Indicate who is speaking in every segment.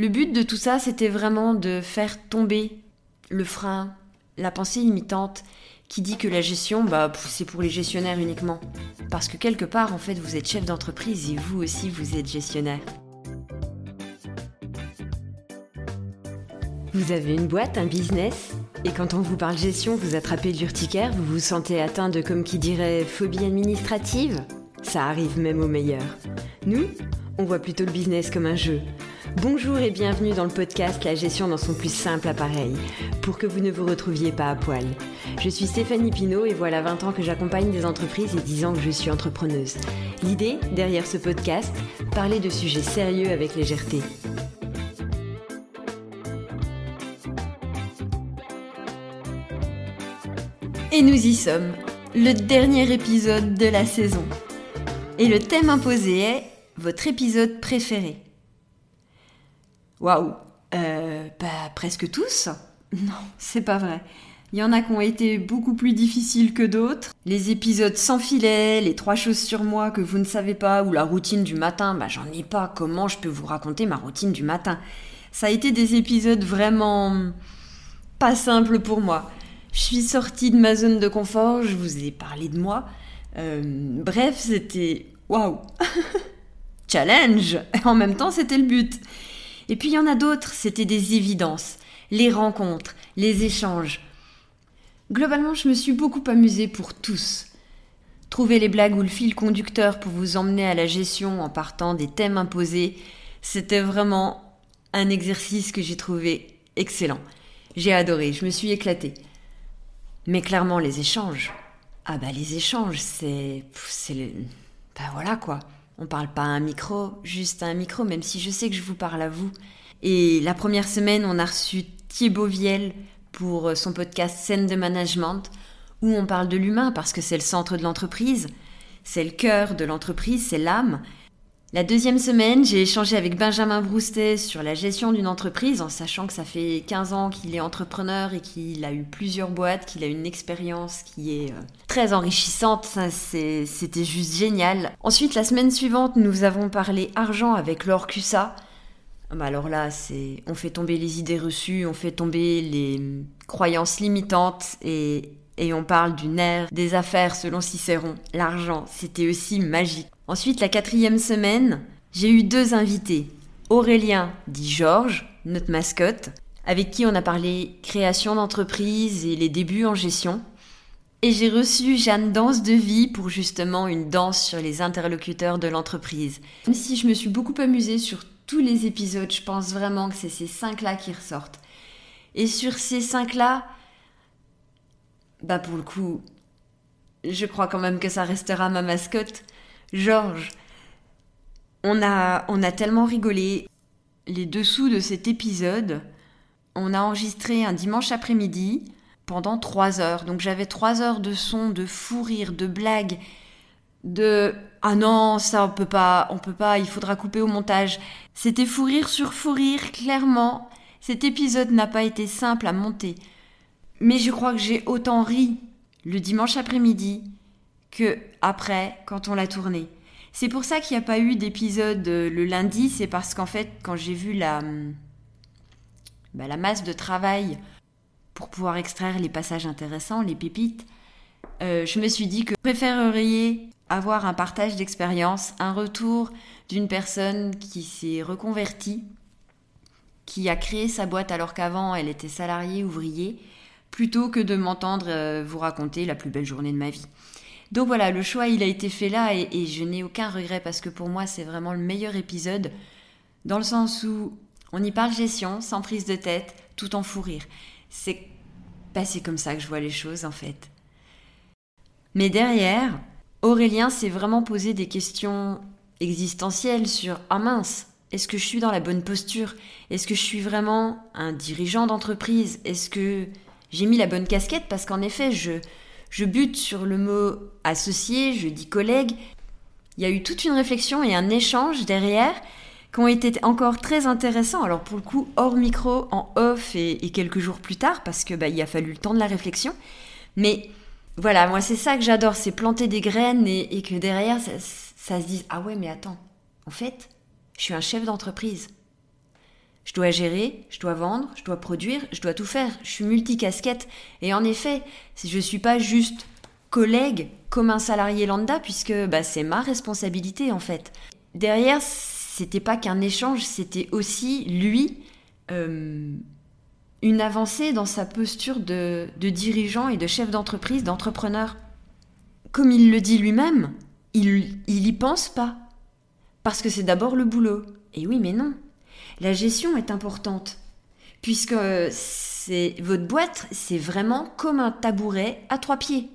Speaker 1: Le but de tout ça, c'était vraiment de faire tomber le frein, la pensée limitante qui dit que la gestion, bah, c'est pour les gestionnaires uniquement. Parce que quelque part, en fait, vous êtes chef d'entreprise et vous aussi, vous êtes gestionnaire. Vous avez une boîte, un business, et quand on vous parle gestion, vous attrapez l'urticaire, vous vous sentez atteint de, comme qui dirait, phobie administrative Ça arrive même aux meilleurs. Nous, on voit plutôt le business comme un jeu. Bonjour et bienvenue dans le podcast La gestion dans son plus simple appareil, pour que vous ne vous retrouviez pas à poil. Je suis Stéphanie Pinault et voilà 20 ans que j'accompagne des entreprises et 10 ans que je suis entrepreneuse. L'idée, derrière ce podcast, parler de sujets sérieux avec légèreté. Et nous y sommes, le dernier épisode de la saison. Et le thème imposé est votre épisode préféré. Waouh euh, Bah, presque tous Non, c'est pas vrai. Il y en a qui ont été beaucoup plus difficiles que d'autres. Les épisodes sans filet, les trois choses sur moi que vous ne savez pas, ou la routine du matin, bah j'en ai pas. Comment je peux vous raconter ma routine du matin? Ça a été des épisodes vraiment pas simples pour moi. Je suis sortie de ma zone de confort, je vous ai parlé de moi. Euh, bref, c'était waouh Challenge En même temps, c'était le but. Et puis il y en a d'autres, c'était des évidences. Les rencontres, les échanges. Globalement, je me suis beaucoup amusée pour tous. Trouver les blagues ou le fil conducteur pour vous emmener à la gestion en partant des thèmes imposés, c'était vraiment un exercice que j'ai trouvé excellent. J'ai adoré, je me suis éclatée. Mais clairement, les échanges. Ah bah les échanges, c'est... c'est. Bah voilà quoi. On parle pas à un micro, juste à un micro, même si je sais que je vous parle à vous. Et la première semaine, on a reçu Thibaut Viel pour son podcast Scène de Management, où on parle de l'humain parce que c'est le centre de l'entreprise, c'est le cœur de l'entreprise, c'est l'âme. La deuxième semaine, j'ai échangé avec Benjamin Broustet sur la gestion d'une entreprise en sachant que ça fait 15 ans qu'il est entrepreneur et qu'il a eu plusieurs boîtes, qu'il a une expérience qui est euh, très enrichissante. C'était juste génial. Ensuite, la semaine suivante, nous avons parlé argent avec Laure Cussa. Bah, alors là, on fait tomber les idées reçues, on fait tomber les croyances limitantes et, et on parle du nerf des affaires selon Cicéron. L'argent, c'était aussi magique. Ensuite, la quatrième semaine, j'ai eu deux invités. Aurélien, dit Georges, notre mascotte, avec qui on a parlé création d'entreprise et les débuts en gestion. Et j'ai reçu Jeanne Danse de Vie pour justement une danse sur les interlocuteurs de l'entreprise. Même si je me suis beaucoup amusée sur tous les épisodes, je pense vraiment que c'est ces cinq-là qui ressortent. Et sur ces cinq-là, bah pour le coup, je crois quand même que ça restera ma mascotte. Georges, on a, on a tellement rigolé. Les dessous de cet épisode, on a enregistré un dimanche après-midi pendant trois heures. Donc j'avais trois heures de son, de fou rire, de blagues, de ah non ça on peut pas, on peut pas, il faudra couper au montage. C'était fou rire sur fou rire, clairement. Cet épisode n'a pas été simple à monter, mais je crois que j'ai autant ri le dimanche après-midi que après quand on l'a tourné. C'est pour ça qu'il n'y a pas eu d'épisode euh, le lundi, c'est parce qu'en fait quand j'ai vu la, hum, bah, la masse de travail pour pouvoir extraire les passages intéressants, les pépites, euh, je me suis dit que je préféreriez avoir un partage d'expérience, un retour d'une personne qui s'est reconvertie, qui a créé sa boîte alors qu'avant elle était salariée ouvrier, plutôt que de m'entendre euh, vous raconter la plus belle journée de ma vie. Donc voilà, le choix, il a été fait là et, je n'ai aucun regret parce que pour moi, c'est vraiment le meilleur épisode dans le sens où on y parle gestion, sans prise de tête, tout en fou rire. C'est bah, comme ça que je vois les choses en fait. Mais derrière, Aurélien s'est vraiment posé des questions existentielles sur ah mince, est-ce que je suis dans la bonne posture? Est-ce que je suis vraiment un dirigeant d'entreprise? Est-ce que j'ai mis la bonne casquette? Parce qu'en effet, je, je bute sur le mot associé, je dis collègue. Il y a eu toute une réflexion et un échange derrière qui ont été encore très intéressants. Alors pour le coup, hors micro, en off et, quelques jours plus tard, parce que bah, il a fallu le temps de la réflexion. Mais voilà, moi c'est ça que j'adore, c'est planter des graines et, que derrière ça, ça, se dise ah ouais mais attends, en fait, je suis un chef d'entreprise. Je dois gérer, je dois vendre, je dois produire, je dois tout faire. Je suis multicasquette. Et en effet, je ne suis pas juste collègue comme un salarié lambda, puisque bah, c'est ma responsabilité en fait. Derrière, c'était pas qu'un échange, c'était aussi lui euh, une avancée dans sa posture de, de dirigeant et de chef d'entreprise, d'entrepreneur. Comme il le dit lui-même, il, il y pense pas. Parce que c'est d'abord le boulot. Et oui, mais non. La gestion est importante. Puisque votre boîte, c'est vraiment comme un tabouret à trois pieds.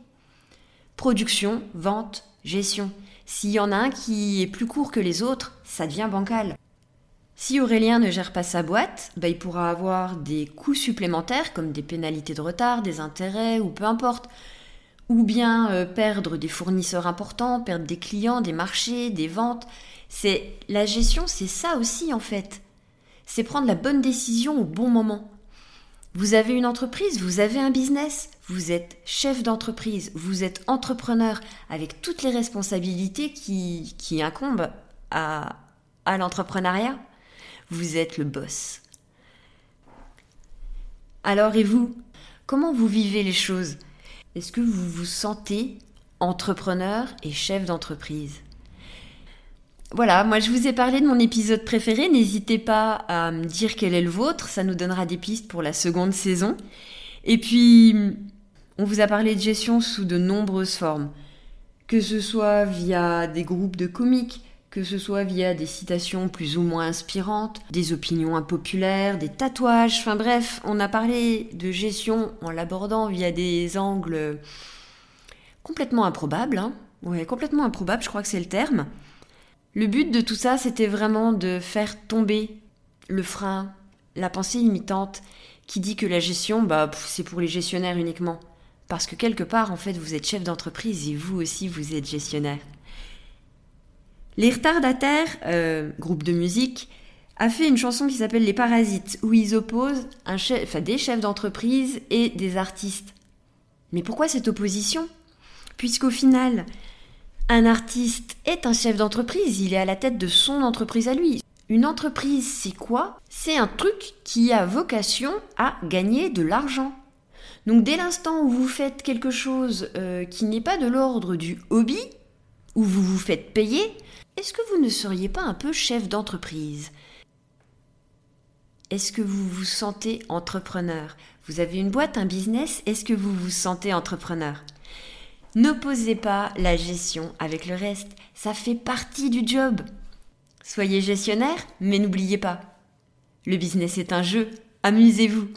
Speaker 1: Production, vente, gestion. S'il y en a un qui est plus court que les autres, ça devient bancal. Si Aurélien ne gère pas sa boîte, bah, il pourra avoir des coûts supplémentaires comme des pénalités de retard, des intérêts ou peu importe. Ou bien euh, perdre des fournisseurs importants, perdre des clients, des marchés, des ventes. C'est la gestion, c'est ça aussi en fait. C'est prendre la bonne décision au bon moment. Vous avez une entreprise, vous avez un business, vous êtes chef d'entreprise, vous êtes entrepreneur avec toutes les responsabilités qui, incombent à, à l'entrepreneuriat. Vous êtes le boss. Alors et vous Comment vous vivez les choses? Est-ce que vous vous sentez entrepreneur et chef d'entreprise? Voilà, moi je vous ai parlé de mon épisode préféré, n'hésitez pas à me dire quel est le vôtre, ça nous donnera des pistes pour la seconde saison. Et puis, on vous a parlé de gestion sous de nombreuses formes, que ce soit via des groupes de comiques, que ce soit via des citations plus ou moins inspirantes, des opinions impopulaires, des tatouages, enfin bref, on a parlé de gestion en l'abordant via des angles complètement improbables, hein. complètement improbables, je crois que c'est le terme. Le but de tout ça, c'était vraiment de faire tomber le frein, la pensée limitante qui dit que la gestion, bah, c'est pour les gestionnaires uniquement. Parce que quelque part, en fait, vous êtes chef d'entreprise et vous aussi, vous êtes gestionnaire. Les retardataires, euh, groupe de musique, a fait une chanson qui s'appelle Les Parasites, où ils opposent des chefs d'entreprise et des artistes. Mais pourquoi cette opposition? Puisqu'au final, un artiste est un chef d'entreprise, il est à la tête de son entreprise à lui. Une entreprise, c'est quoi? C'est un truc qui a vocation à gagner de l'argent. Donc dès l'instant où vous faites quelque chose euh, qui n'est pas de l'ordre du hobby, où vous vous faites payer, est-ce que vous ne seriez pas un peu chef d'entreprise? Est-ce que vous vous sentez entrepreneur? Vous avez une boîte, un business, est-ce que vous vous sentez entrepreneur? N'opposez pas la gestion avec le reste, ça fait partie du job. Soyez gestionnaire, mais n'oubliez pas, le business est un jeu, amusez-vous.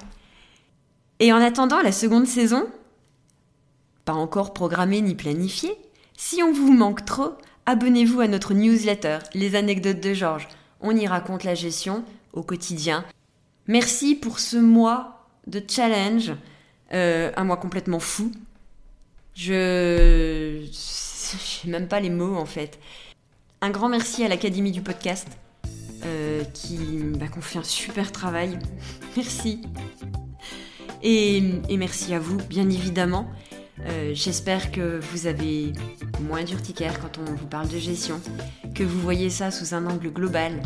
Speaker 1: Et en attendant la seconde saison, pas encore programmée ni planifiée, si on vous manque trop, abonnez-vous à notre newsletter, Les anecdotes de Georges. On y raconte la gestion au quotidien. Merci pour ce mois de challenge, euh, un mois complètement fou, je. Je même pas les mots en fait. Un grand merci à l'Académie du podcast euh, qui m'a confié un super travail. merci. Et, merci à vous, bien évidemment. Euh, j'espère que vous avez moins d'urticaire quand on vous parle de gestion, que vous voyez ça sous un angle global.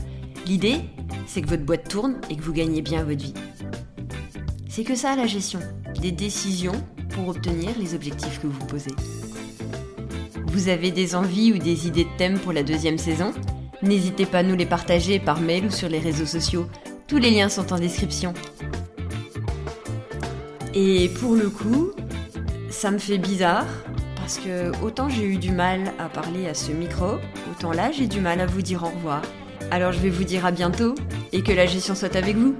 Speaker 1: L'idée, c'est que votre boîte tourne et que vous gagnez bien votre vie. C'est que ça la gestion. Des décisions pour obtenir les objectifs que vous posez. Vous avez des envies ou des idées de thèmes pour la deuxième saison? N'hésitez pas à nous les partager par mail ou sur les réseaux sociaux. Tous les liens sont en description. Et pour le coup, ça me fait bizarre parce que autant j'ai eu du mal à parler à ce micro, autant là j'ai du mal à vous dire au revoir. Alors je vais vous dire à bientôt et que la gestion soit avec vous.